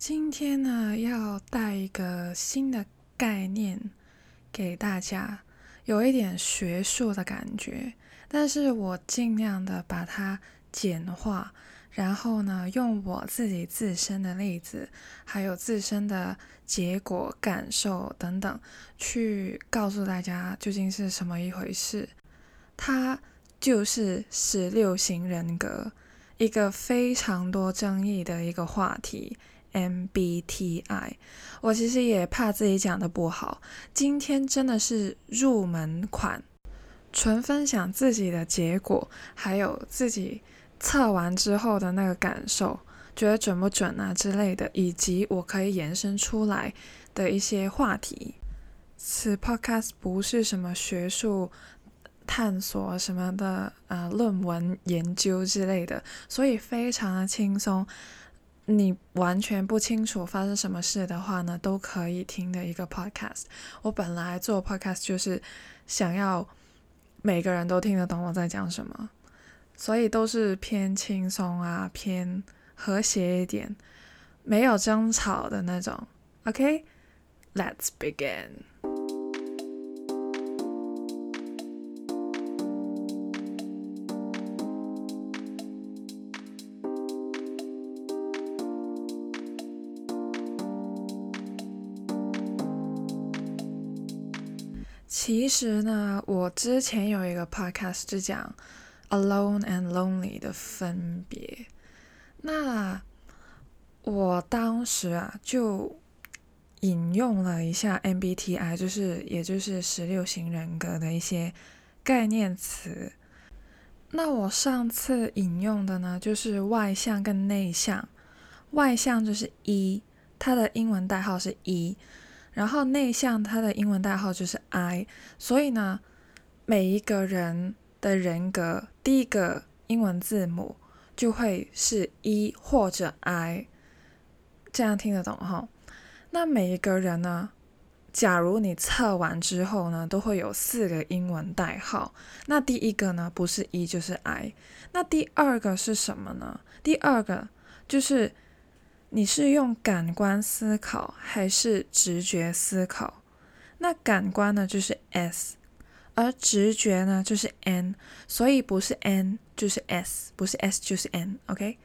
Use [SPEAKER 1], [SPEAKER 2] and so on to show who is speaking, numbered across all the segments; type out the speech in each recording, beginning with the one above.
[SPEAKER 1] 今天呢，要带一个新的概念给大家，有一点学术的感觉，但是我尽量的把它简化，然后呢，用我自己自身的例子，还有自身的结果、感受等等，去告诉大家究竟是什么一回事。它就是十六型人格，一个非常多争议的一个话题。MBTI，我其实也怕自己讲的不好。今天真的是入门款，纯分享自己的结果，还有自己测完之后的那个感受，觉得准不准啊之类的，以及我可以延伸出来的一些话题。此 Podcast 不是什么学术探索什么的，呃，论文研究之类的，所以非常的轻松。你完全不清楚发生什么事的话呢，都可以听的一个 podcast。我本来做 podcast 就是想要每个人都听得懂我在讲什么，所以都是偏轻松啊，偏和谐一点，没有争吵的那种。OK，Let's begin。其实呢，我之前有一个 podcast 是讲 alone and lonely 的分别。那我当时啊，就引用了一下 MBTI，就是也就是十六型人格的一些概念词。那我上次引用的呢，就是外向跟内向。外向就是 E，它的英文代号是 E。然后内向，它的英文代号就是 I，所以呢，每一个人的人格第一个英文字母就会是 E 或者 I，这样听得懂哈？那每一个人呢，假如你测完之后呢，都会有四个英文代号。那第一个呢，不是 E 就是 I，那第二个是什么呢？第二个就是。你是用感官思考还是直觉思考？那感官呢就是 S，而直觉呢就是 N，所以不是 N 就是 S，不是 S 就是 N，OK？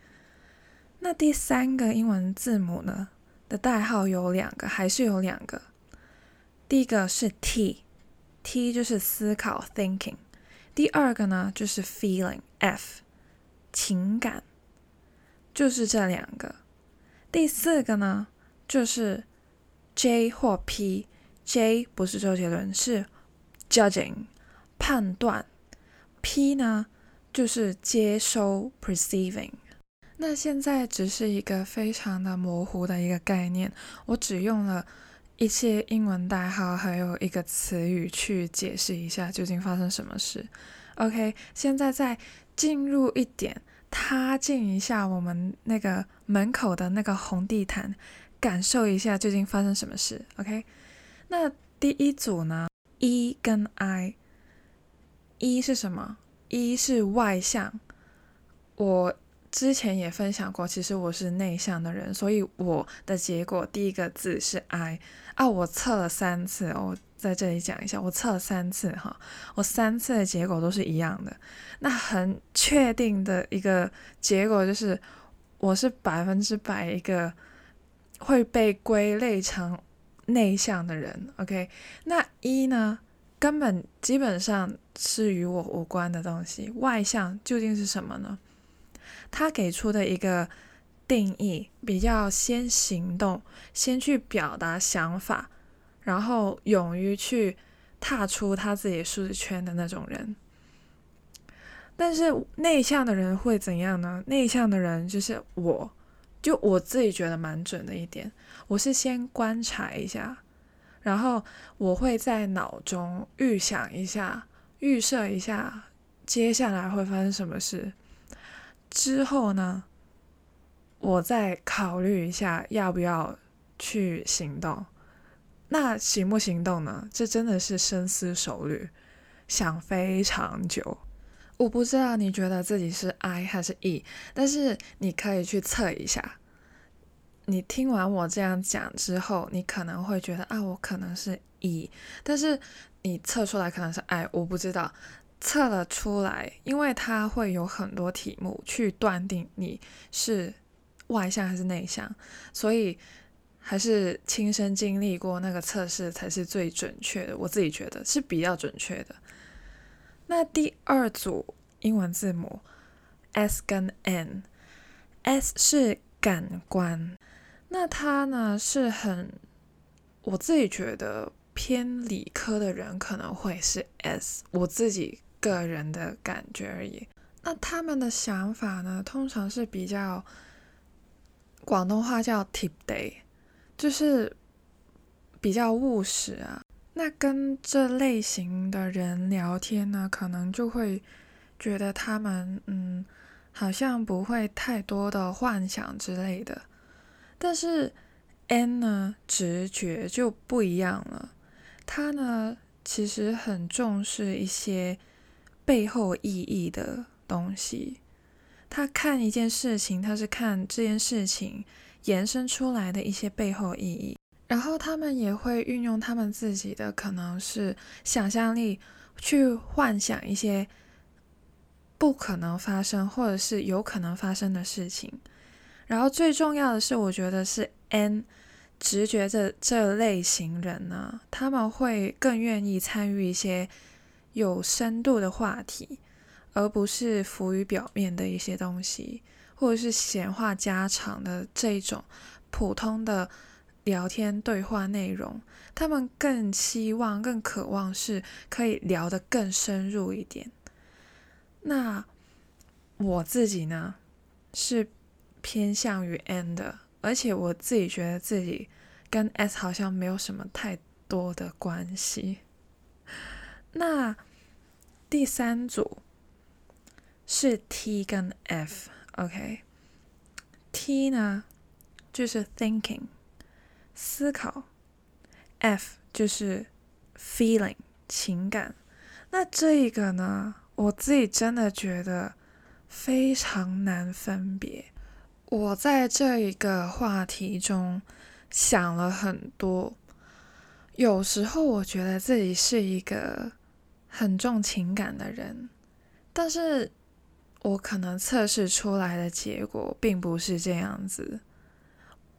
[SPEAKER 1] 那第三个英文字母呢的代号有两个，还是有两个？第一个是 T，T 就是思考 thinking，第二个呢就是 feeling，F，情感，就是这两个。第四个呢，就是 J 或 P，J 不是周杰伦，是 judging 判断，P 呢就是接收 perceiving。那现在只是一个非常的模糊的一个概念，我只用了一些英文代号，还有一个词语去解释一下究竟发生什么事。OK，现在再进入一点。踏进一下我们那个门口的那个红地毯，感受一下究竟发生什么事。OK，那第一组呢，E 跟 I，E 是什么？E 是外向。我之前也分享过，其实我是内向的人，所以我的结果第一个字是 I 啊。我测了三次，我在这里讲一下，我测了三次哈，我三次的结果都是一样的。那很确定的一个结果就是，我是百分之百一个会被归类成内向的人。OK，那一呢，根本基本上是与我无关的东西。外向究竟是什么呢？他给出的一个定义比较先行动，先去表达想法，然后勇于去踏出他自己舒适圈的那种人。但是内向的人会怎样呢？内向的人就是我，就我自己觉得蛮准的一点，我是先观察一下，然后我会在脑中预想一下、预设一下接下来会发生什么事，之后呢，我再考虑一下要不要去行动。那行不行动呢？这真的是深思熟虑，想非常久。我不知道你觉得自己是 I 还是 E，但是你可以去测一下。你听完我这样讲之后，你可能会觉得啊，我可能是 E，但是你测出来可能是 I，我不知道。测了出来，因为它会有很多题目去断定你是外向还是内向，所以还是亲身经历过那个测试才是最准确的。我自己觉得是比较准确的。那第二组英文字母 S 跟 N，S 是感官，那它呢是很，我自己觉得偏理科的人可能会是 S，我自己。个人的感觉而已。那他们的想法呢，通常是比较广东话叫 “tip day”，就是比较务实啊。那跟这类型的人聊天呢，可能就会觉得他们嗯，好像不会太多的幻想之类的。但是 N 呢，直觉就不一样了。他呢，其实很重视一些。背后意义的东西，他看一件事情，他是看这件事情延伸出来的一些背后意义，然后他们也会运用他们自己的可能是想象力去幻想一些不可能发生或者是有可能发生的事情。然后最重要的是，我觉得是 N 直觉这这类型人呢，他们会更愿意参与一些。有深度的话题，而不是浮于表面的一些东西，或者是闲话家常的这种普通的聊天对话内容。他们更希望、更渴望是可以聊得更深入一点。那我自己呢，是偏向于 N 的，而且我自己觉得自己跟 S 好像没有什么太多的关系。那第三组是 T 跟 F OK，T 呢就是 thinking 思考，F 就是 feeling 情感。那这一个呢，我自己真的觉得非常难分别。我在这一个话题中想了很多，有时候我觉得自己是一个。很重情感的人，但是我可能测试出来的结果并不是这样子。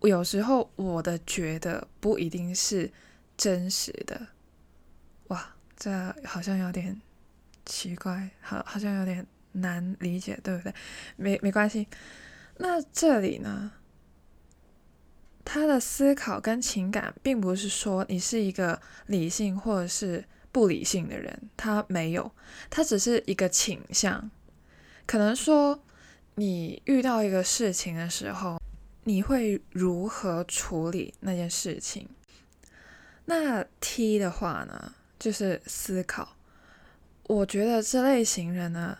[SPEAKER 1] 有时候我的觉得不一定是真实的。哇，这好像有点奇怪，好，好像有点难理解，对不对？没没关系。那这里呢，他的思考跟情感，并不是说你是一个理性或者是。不理性的人，他没有，他只是一个倾向。可能说，你遇到一个事情的时候，你会如何处理那件事情？那 T 的话呢，就是思考。我觉得这类型人呢，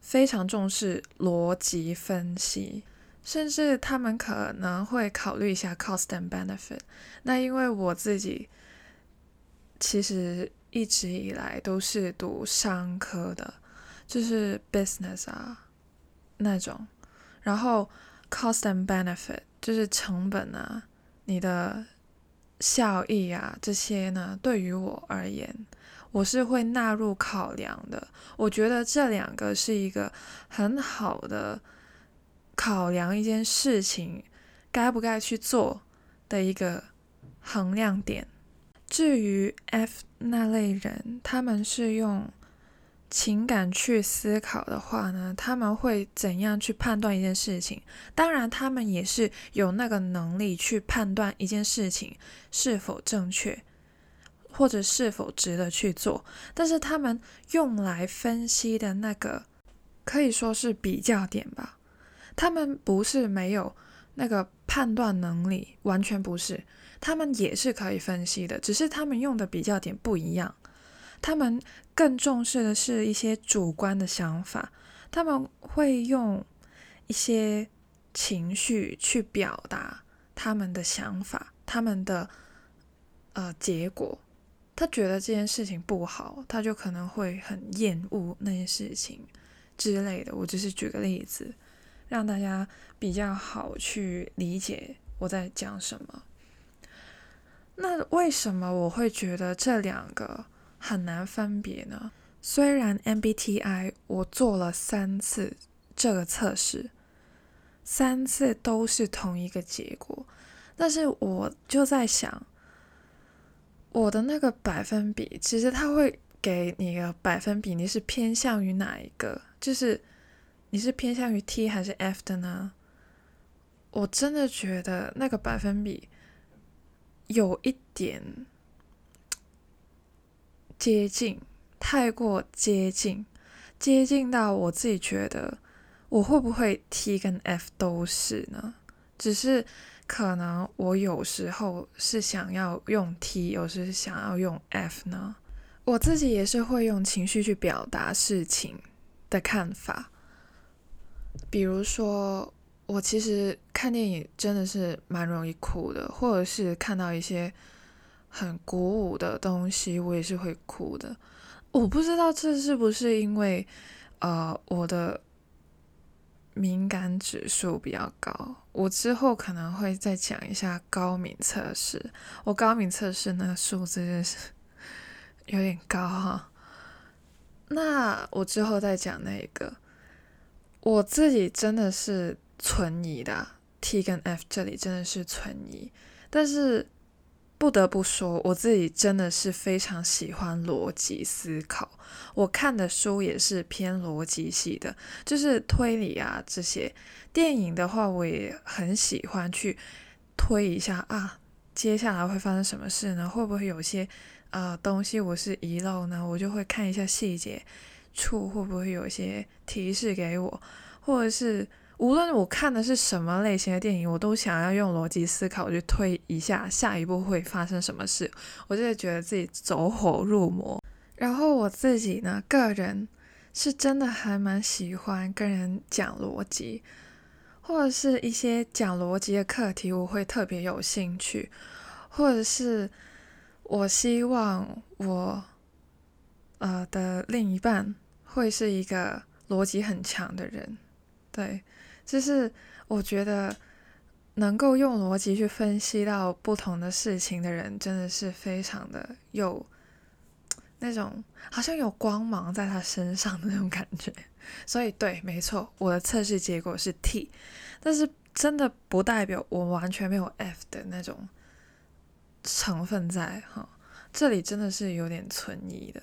[SPEAKER 1] 非常重视逻辑分析，甚至他们可能会考虑一下 cost and benefit。那因为我自己其实。一直以来都是读商科的，就是 business 啊那种，然后 cost and benefit 就是成本啊，你的效益啊这些呢，对于我而言，我是会纳入考量的。我觉得这两个是一个很好的考量一件事情该不该去做的一个衡量点。至于 F 那类人，他们是用情感去思考的话呢，他们会怎样去判断一件事情？当然，他们也是有那个能力去判断一件事情是否正确，或者是否值得去做。但是，他们用来分析的那个可以说是比较点吧。他们不是没有那个判断能力，完全不是。他们也是可以分析的，只是他们用的比较点不一样。他们更重视的是一些主观的想法，他们会用一些情绪去表达他们的想法，他们的呃结果。他觉得这件事情不好，他就可能会很厌恶那件事情之类的。我只是举个例子，让大家比较好去理解我在讲什么。那为什么我会觉得这两个很难分别呢？虽然 MBTI 我做了三次这个测试，三次都是同一个结果，但是我就在想，我的那个百分比，其实它会给你个百分比，你是偏向于哪一个？就是你是偏向于 T 还是 F 的呢？我真的觉得那个百分比。有一点接近，太过接近，接近到我自己觉得我会不会 T 跟 F 都是呢？只是可能我有时候是想要用 T，有时想要用 F 呢。我自己也是会用情绪去表达事情的看法，比如说。我其实看电影真的是蛮容易哭的，或者是看到一些很鼓舞的东西，我也是会哭的。我不知道这是不是因为呃我的敏感指数比较高。我之后可能会再讲一下高敏测试。我高敏测试那个数字是有点高哈。那我之后再讲那个，我自己真的是。存疑的 T 跟 F 这里真的是存疑，但是不得不说，我自己真的是非常喜欢逻辑思考。我看的书也是偏逻辑系的，就是推理啊这些。电影的话，我也很喜欢去推一下啊，接下来会发生什么事呢？会不会有些呃东西我是遗漏呢？我就会看一下细节处会不会有一些提示给我，或者是。无论我看的是什么类型的电影，我都想要用逻辑思考去推一下下一步会发生什么事。我就会觉得自己走火入魔。然后我自己呢，个人是真的还蛮喜欢跟人讲逻辑，或者是一些讲逻辑的课题，我会特别有兴趣。或者是我希望我呃的另一半会是一个逻辑很强的人，对。就是我觉得能够用逻辑去分析到不同的事情的人，真的是非常的有那种好像有光芒在他身上的那种感觉。所以对，没错，我的测试结果是 T，但是真的不代表我完全没有 F 的那种成分在哈。这里真的是有点存疑的。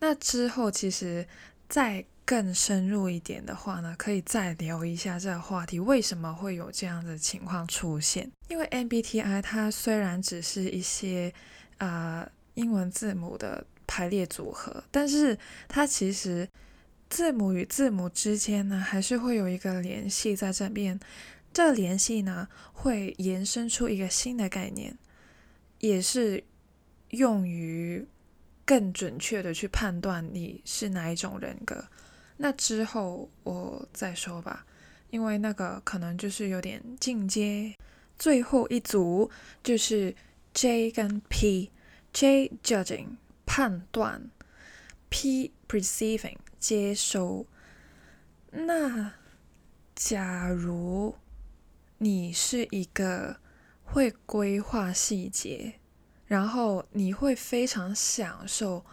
[SPEAKER 1] 那之后其实在。更深入一点的话呢，可以再聊一下这个话题，为什么会有这样的情况出现？因为 MBTI 它虽然只是一些啊英文字母的排列组合，但是它其实字母与字母之间呢，还是会有一个联系在这边。这个联系呢，会延伸出一个新的概念，也是用于更准确的去判断你是哪一种人格。那之后我再说吧，因为那个可能就是有点进阶。最后一组就是 J 跟 P，J judging 判断，P perceiving 接收。那假如你是一个会规划细节，然后你会非常享受，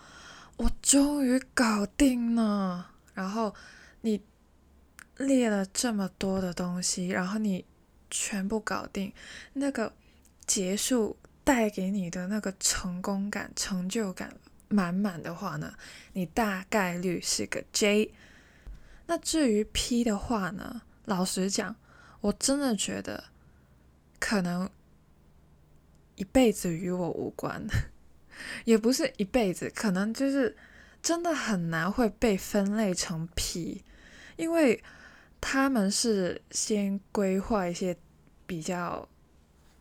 [SPEAKER 1] 我终于搞定了。然后你列了这么多的东西，然后你全部搞定，那个结束带给你的那个成功感、成就感满满的话呢，你大概率是个 J。那至于 P 的话呢，老实讲，我真的觉得可能一辈子与我无关，也不是一辈子，可能就是。真的很难会被分类成 P，因为他们是先规划一些比较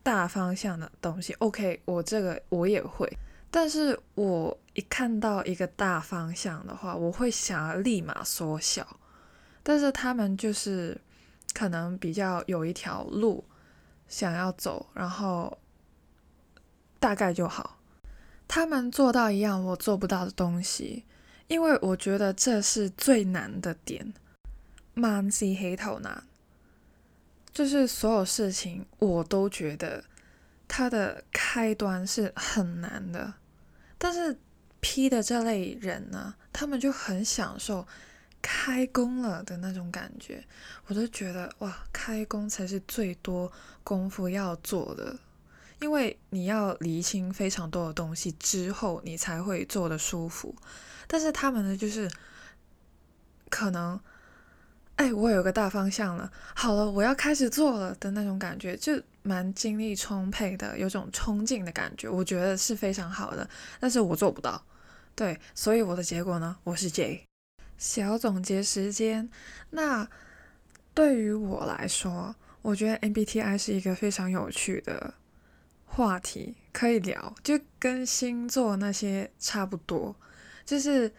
[SPEAKER 1] 大方向的东西。OK，我这个我也会，但是我一看到一个大方向的话，我会想要立马缩小。但是他们就是可能比较有一条路想要走，然后大概就好。他们做到一样我做不到的东西。因为我觉得这是最难的点，万事起头难。就是所有事情我都觉得它的开端是很难的，但是 P 的这类人呢，他们就很享受开工了的那种感觉，我就觉得哇，开工才是最多功夫要做的。因为你要理清非常多的东西之后，你才会做的舒服。但是他们呢，就是可能，哎，我有个大方向了，好了，我要开始做了的那种感觉，就蛮精力充沛的，有种冲劲的感觉，我觉得是非常好的。但是我做不到，对，所以我的结果呢，我是 J。小总结时间，那对于我来说，我觉得 MBTI 是一个非常有趣的。话题可以聊，就跟星座那些差不多，就是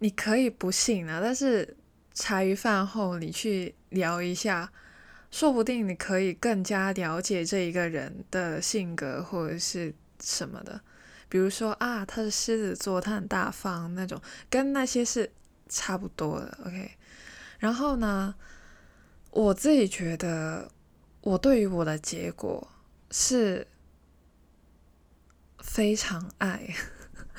[SPEAKER 1] 你可以不信啊，但是茶余饭后你去聊一下，说不定你可以更加了解这一个人的性格或者是什么的。比如说啊，他是狮子座，他很大方那种，跟那些是差不多的。OK，然后呢，我自己觉得，我对于我的结果是。非常爱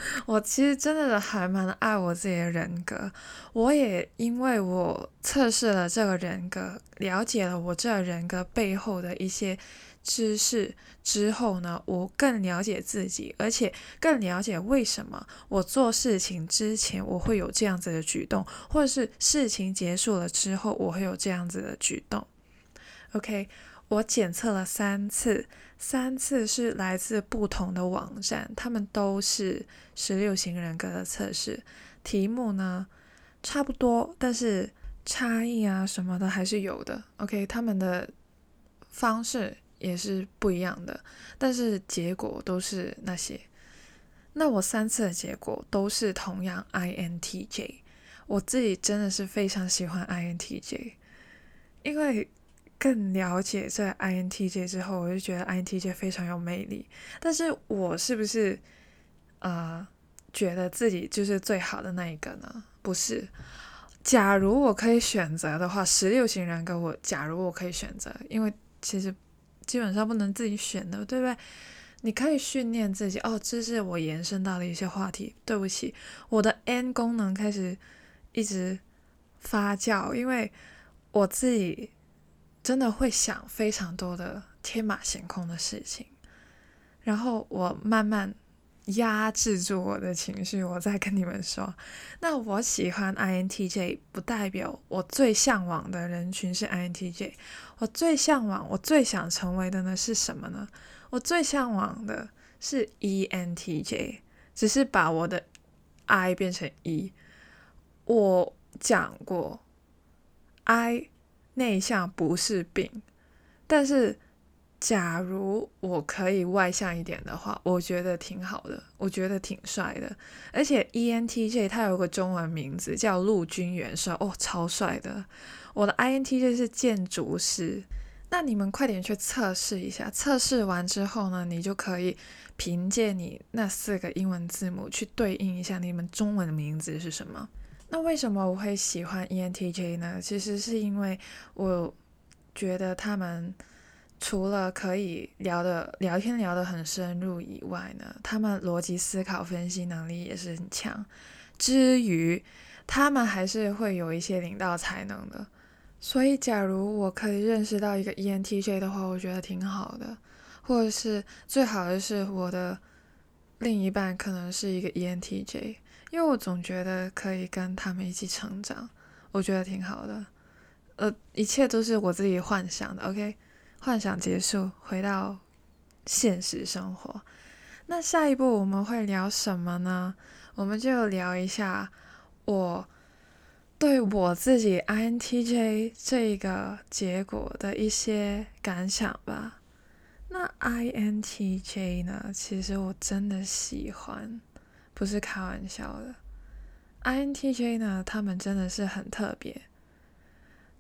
[SPEAKER 1] 我，其实真的还蛮爱我自己的人格。我也因为我测试了这个人格，了解了我这个人格背后的一些知识之后呢，我更了解自己，而且更了解为什么我做事情之前我会有这样子的举动，或者是事情结束了之后我会有这样子的举动。OK。我检测了三次，三次是来自不同的网站，他们都是十六型人格的测试，题目呢差不多，但是差异啊什么的还是有的。OK，他们的方式也是不一样的，但是结果都是那些。那我三次的结果都是同样 INTJ，我自己真的是非常喜欢 INTJ，因为。更了解这 INTJ 之后，我就觉得 INTJ 非常有魅力。但是我是不是呃觉得自己就是最好的那一个呢？不是。假如我可以选择的话，十六型人格我假如我可以选择，因为其实基本上不能自己选的，对不对？你可以训练自己。哦，这是我延伸到的一些话题。对不起，我的 N 功能开始一直发酵，因为我自己。真的会想非常多的天马行空的事情，然后我慢慢压制住我的情绪，我再跟你们说。那我喜欢 INTJ，不代表我最向往的人群是 INTJ。我最向往，我最想成为的呢是什么呢？我最向往的是 ENTJ，只是把我的 I 变成 E。我讲过 I。内向不是病，但是假如我可以外向一点的话，我觉得挺好的，我觉得挺帅的。而且 ENTJ 它有个中文名字叫陆军元帅，哦，超帅的。我的 INTJ 是建筑师，那你们快点去测试一下。测试完之后呢，你就可以凭借你那四个英文字母去对应一下你们中文的名字是什么。那为什么我会喜欢 ENTJ 呢？其实是因为我觉得他们除了可以聊的聊天聊得很深入以外呢，他们逻辑思考分析能力也是很强。之余，他们还是会有一些领导才能的。所以，假如我可以认识到一个 ENTJ 的话，我觉得挺好的。或者是最好的是我的另一半可能是一个 ENTJ。因为我总觉得可以跟他们一起成长，我觉得挺好的。呃，一切都是我自己幻想的。OK，幻想结束，回到现实生活。那下一步我们会聊什么呢？我们就聊一下我对我自己 INTJ 这个结果的一些感想吧。那 INTJ 呢？其实我真的喜欢。不是开玩笑的，INTJ 呢，他们真的是很特别，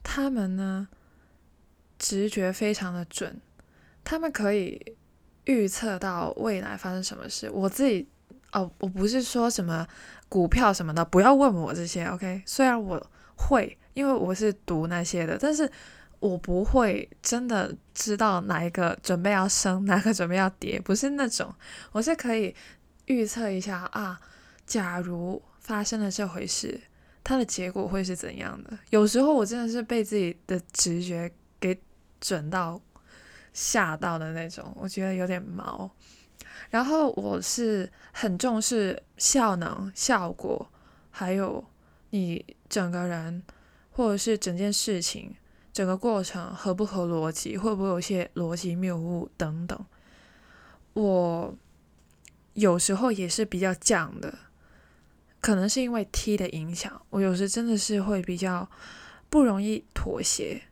[SPEAKER 1] 他们呢直觉非常的准，他们可以预测到未来发生什么事。我自己哦，我不是说什么股票什么的，不要问我这些。OK，虽然我会，因为我是读那些的，但是我不会真的知道哪一个准备要升，哪个准备要跌，不是那种，我是可以预测一下啊，假如发生了这回事，它的结果会是怎样的。有时候我真的是被自己的直觉给准到吓到的那种，我觉得有点毛。然后我是很重视效能、效果，还有你整个人或者是整件事情。整个过程合不合逻辑，会不会有些逻辑谬误等等？我有时候也是比较犟的，可能是因为 T 的影响，我有时真的是会比较不容易妥协。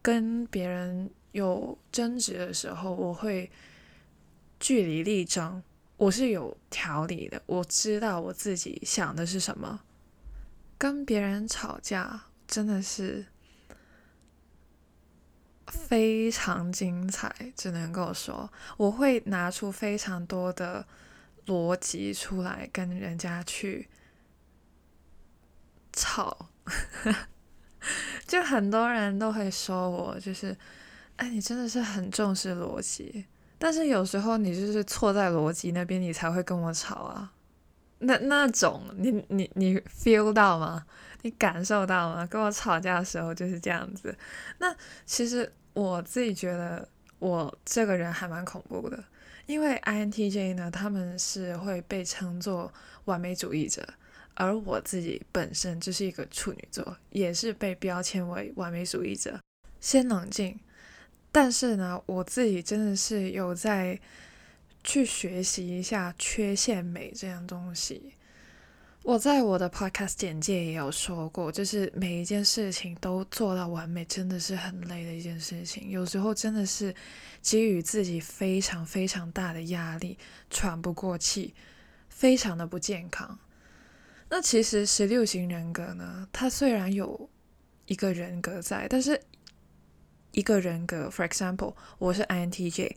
[SPEAKER 1] 跟别人有争执的时候，我会据理力争，我是有条理的，我知道我自己想的是什么。跟别人吵架真的是。非常精彩，只能够说我会拿出非常多的逻辑出来跟人家去吵，就很多人都会说我就是，哎，你真的是很重视逻辑，但是有时候你就是错在逻辑那边，你才会跟我吵啊，那那种你你你 feel 到吗？你感受到吗？跟我吵架的时候就是这样子。那其实我自己觉得我这个人还蛮恐怖的，因为 INTJ 呢，他们是会被称作完美主义者，而我自己本身就是一个处女座，也是被标签为完美主义者。先冷静，但是呢，我自己真的是有在去学习一下缺陷美这样东西。我在我的 podcast 简介也有说过，就是每一件事情都做到完美，真的是很累的一件事情。有时候真的是给予自己非常非常大的压力，喘不过气，非常的不健康。那其实十六型人格呢，它虽然有一个人格在，但是一个人格，for example，我是 INTJ，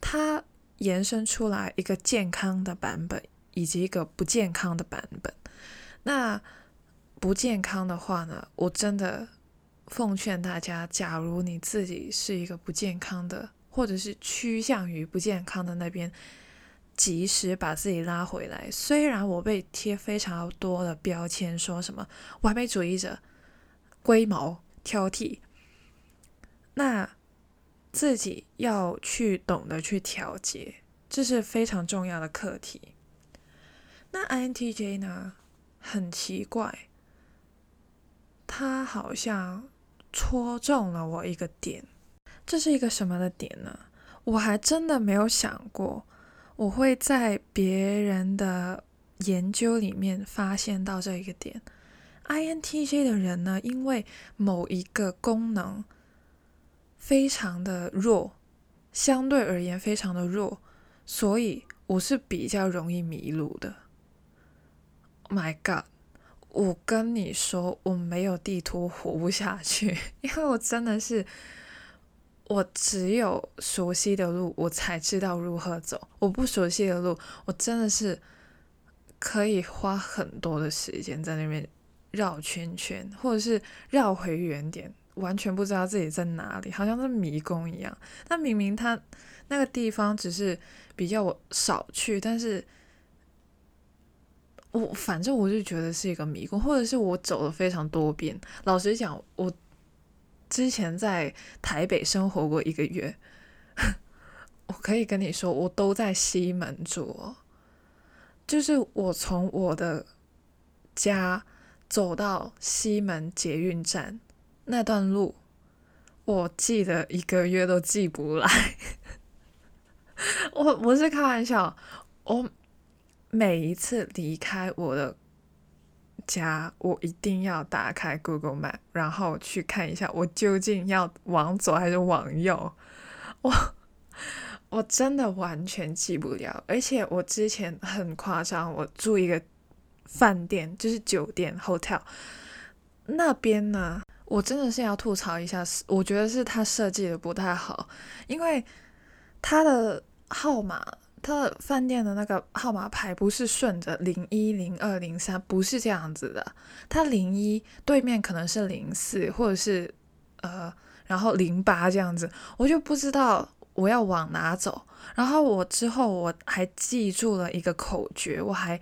[SPEAKER 1] 它延伸出来一个健康的版本，以及一个不健康的版本。那不健康的话呢？我真的奉劝大家，假如你自己是一个不健康的，或者是趋向于不健康的那边，及时把自己拉回来。虽然我被贴非常多的标签，说什么完美主义者、龟毛、挑剔，那自己要去懂得去调节，这是非常重要的课题。那 INTJ 呢？很奇怪，他好像戳中了我一个点。这是一个什么的点呢？我还真的没有想过，我会在别人的研究里面发现到这一个点。INTJ 的人呢，因为某一个功能非常的弱，相对而言非常的弱，所以我是比较容易迷路的。My God！我跟你说，我没有地图活不下去，因为我真的是，我只有熟悉的路，我才知道如何走。我不熟悉的路，我真的是可以花很多的时间在那边绕圈圈，或者是绕回原点，完全不知道自己在哪里，好像是迷宫一样。那明明他那个地方只是比较少去，但是。我反正我就觉得是一个迷宫，或者是我走了非常多遍。老实讲，我之前在台北生活过一个月，我可以跟你说，我都在西门住。就是我从我的家走到西门捷运站那段路，我记得一个月都记不来。我不是开玩笑，我。每一次离开我的家，我一定要打开 Google Map，然后去看一下我究竟要往左还是往右。我我真的完全记不了，而且我之前很夸张，我住一个饭店，就是酒店 hotel 那边呢，我真的是要吐槽一下，我觉得是他设计的不太好，因为他的号码。他的饭店的那个号码牌不是顺着零一零二零三，不是这样子的。他零一对面可能是零四，或者是呃，然后零八这样子，我就不知道我要往哪走。然后我之后我还记住了一个口诀，我还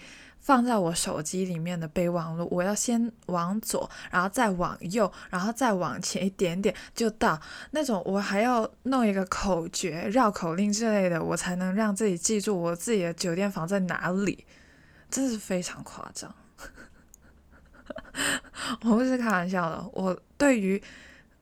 [SPEAKER 1] 放在我手机里面的备忘录。我要先往左，然后再往右，然后再往前一点点就到那种。我还要弄一个口诀、绕口令之类的，我才能让自己记住我自己的酒店房在哪里。真是非常夸张，我不是开玩笑的。我对于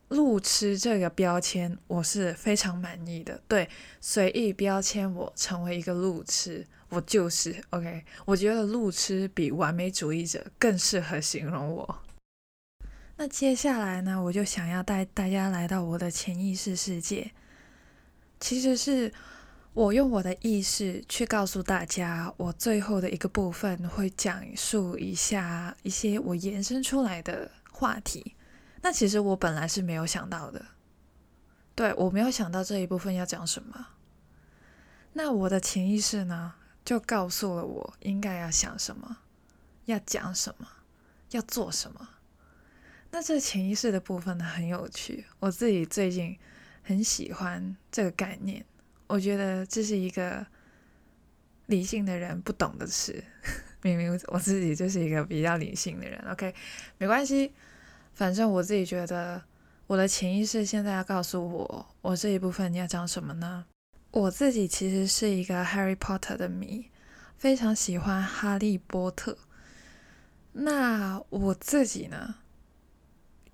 [SPEAKER 1] 路痴这个标签，我是非常满意的。对，随意标签我成为一个路痴，我就是 OK。我觉得路痴比完美主义者更适合形容我。那接下来呢，我就想要带大家来到我的潜意识世界，其实是我用我的意识去告诉大家，我最后的一个部分会讲述一下一些我延伸出来的话题。那其实我本来是没有想到的，对我没有想到这一部分要讲什么。那我的潜意识呢，就告诉了我应该要想什么，要讲什么，要做什么。那这潜意识的部分呢，很有趣。我自己最近很喜欢这个概念，我觉得这是一个理性的人不懂的事。明明我自己就是一个比较理性的人，OK，没关系。反正我自己觉得，我的潜意识现在要告诉我，我这一部分你要讲什么呢？我自己其实是一个 Harry Potter 的迷，非常喜欢哈利波特。那我自己呢，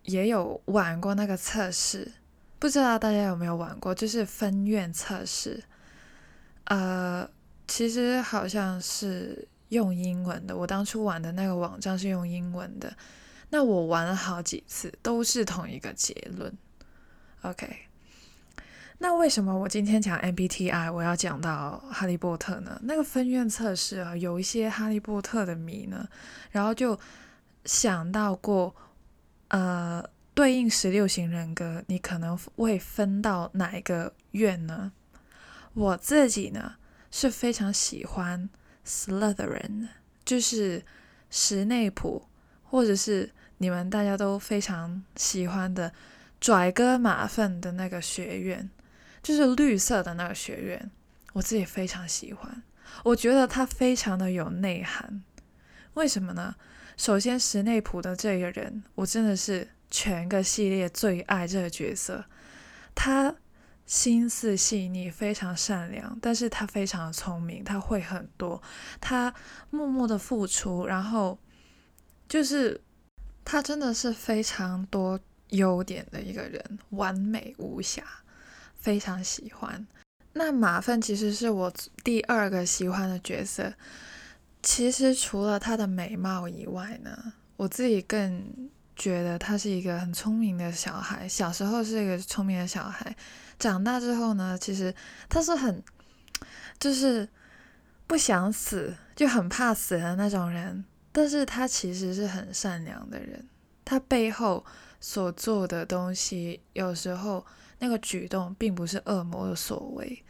[SPEAKER 1] 也有玩过那个测试，不知道大家有没有玩过，就是分院测试。呃，其实好像是用英文的，我当初玩的那个网站是用英文的。那我玩了好几次，都是同一个结论。OK，那为什么我今天讲 MBTI，我要讲到哈利波特呢？那个分院测试啊，有一些哈利波特的迷呢，然后就想到过，呃，对应十六型人格，你可能会分到哪一个院呢？我自己呢是非常喜欢 Slytherin，就是史内普，或者是。你们大家都非常喜欢的拽哥马粪的那个学院，就是绿色的那个学院，我自己非常喜欢。我觉得他非常的有内涵。为什么呢？首先，史内普的这个人，我真的是全个系列最爱这个角色。他心思细腻，非常善良，但是他非常聪明，他会很多，他默默的付出，然后就是。他真的是非常多优点的一个人，完美无瑕，非常喜欢。那马粪其实是我第二个喜欢的角色。其实除了他的美貌以外呢，我自己更觉得他是一个很聪明的小孩。小时候是一个聪明的小孩，长大之后呢，其实他是很就是不想死，就很怕死的那种人。但是他其实是很善良的人，他背后所做的东西，有时候那个举动并不是恶魔的所为，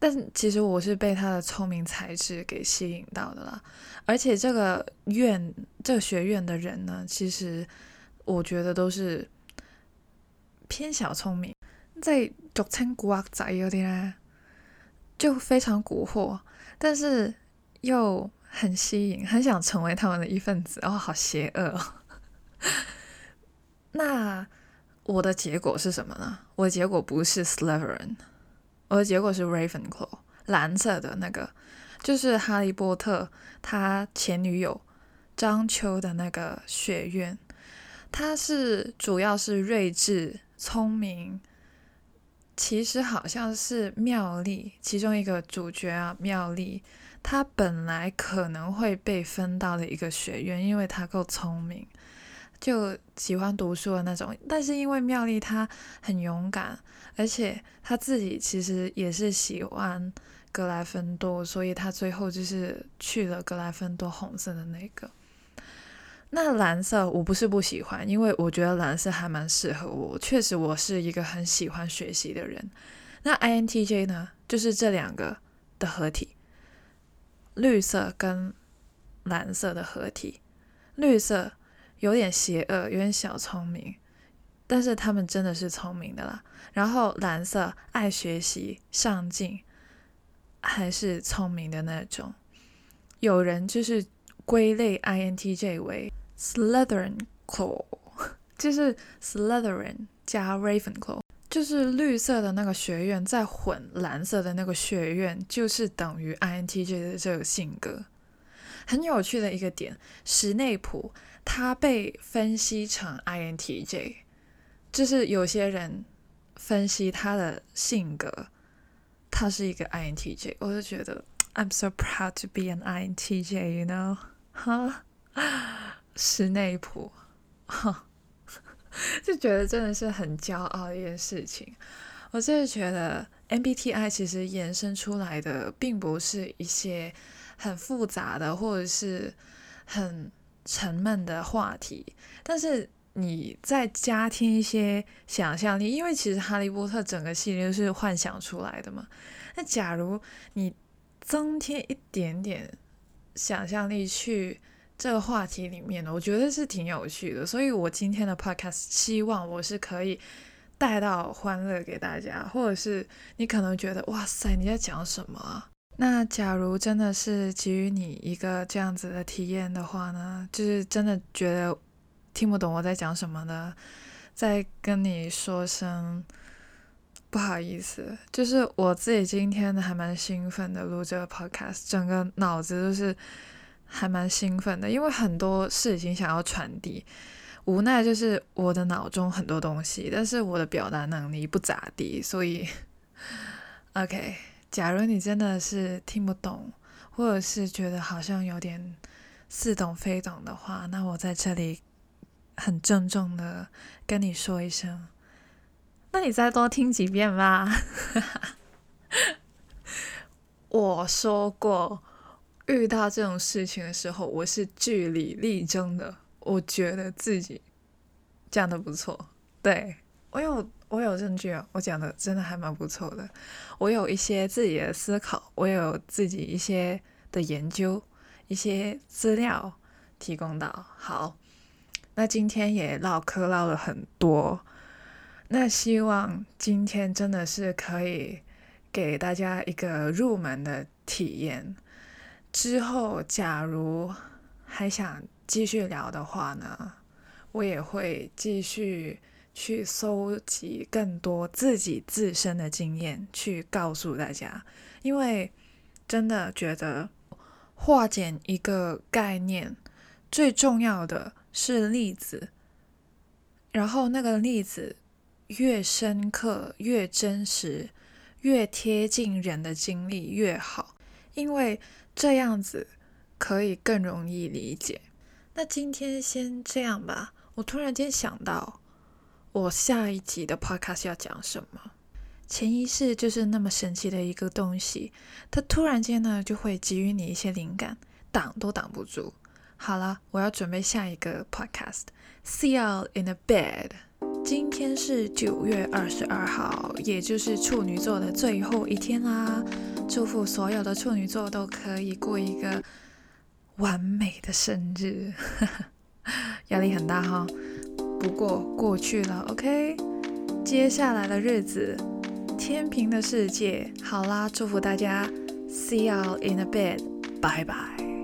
[SPEAKER 1] 但其实我是被他的聪明才智给吸引到的啦。而且这个院、这个学院的人呢，其实我觉得都是偏小聪明，在俗称古惑仔有点，就非常蛊惑，但是又。很吸引，很想成为他们的一份子，哦，好邪恶。那我的结果是什么呢？我的结果不是 Slytherin，我的结果是 Ravenclaw，蓝色的那个，就是哈利波特他前女友张秋的那个学院。他是主要是睿智、聪明，其实好像是妙丽其中一个主角啊，妙丽。他本来可能会被分到的一个学院，因为他够聪明，就喜欢读书的那种。但是因为妙丽她很勇敢，而且她自己其实也是喜欢格莱芬多，所以她最后就是去了格莱芬多红色的那个。那蓝色我不是不喜欢，因为我觉得蓝色还蛮适合我。确实，我是一个很喜欢学习的人。那 INTJ 呢，就是这两个的合体。绿色跟蓝色的合体，绿色有点邪恶，有点小聪明，但是他们真的是聪明的啦。然后蓝色爱学习、上进，还是聪明的那种。有人就是归类 INTJ 为 Slytherin Claw，就是 Slytherin 加 Ravenclaw，就是绿色的那个学院再混蓝色的那个学院，就是等于 INTJ 的这个性格。很有趣的一个点，史内普他被分析成 INTJ，就是有些人分析他的性格，他是一个 INTJ，我就觉得 I'm so proud to be an INTJ，you know？哈，史内普，哈，就觉得真的是很骄傲的一件事情。我真的觉得 MBTI 其实延伸出来的，并不是一些。很复杂的，或者是很沉闷的话题，但是你再加添一些想象力，因为其实《哈利波特》整个系列是幻想出来的嘛。那假如你增添一点点想象力去这个话题里面呢，我觉得是挺有趣的。所以我今天的 podcast 希望我是可以带到欢乐给大家，或者是你可能觉得哇塞你在讲什么？那假如真的是给予你一个这样子的体验的话呢，就是真的觉得听不懂我在讲什么呢，再跟你说声不好意思。就是我自己今天还蛮兴奋的录这个 podcast，整个脑子都是还蛮兴奋的，因为很多事情想要传递，无奈就是我的脑中很多东西，但是我的表达能力不咋地，所以 OK。假如你真的是听不懂，或者是觉得好像有点似懂非懂的话，那我在这里很郑重的跟你说一声，那你再多听几遍吧。我说过，遇到这种事情的时候，我是据理力争的。我觉得自己讲的不错，对我有。我有证据啊，我讲的真的还蛮不错的。我有一些自己的思考，我有自己一些的研究，一些资料提供到。好，那今天也唠嗑唠了很多，那希望今天真的是可以给大家一个入门的体验。之后假如还想继续聊的话呢，我也会继续。去搜集更多自己自身的经验，去告诉大家。因为真的觉得化简一个概念，最重要的是例子。然后那个例子越深刻、越真实、越贴近人的经历越好，因为这样子可以更容易理解。那今天先这样吧。我突然间想到。我下一集的 podcast 要讲什么？潜意识就是那么神奇的一个东西，它突然间呢就会给予你一些灵感，挡都挡不住。好了，我要准备下一个 podcast，See you in a bed。今天是九月二十二号，也就是处女座的最后一天啦。祝福所有的处女座都可以过一个完美的生日，压力很大哈。不过过去了，OK。接下来的日子，天平的世界，好啦，祝福大家，See you in a bed，拜拜。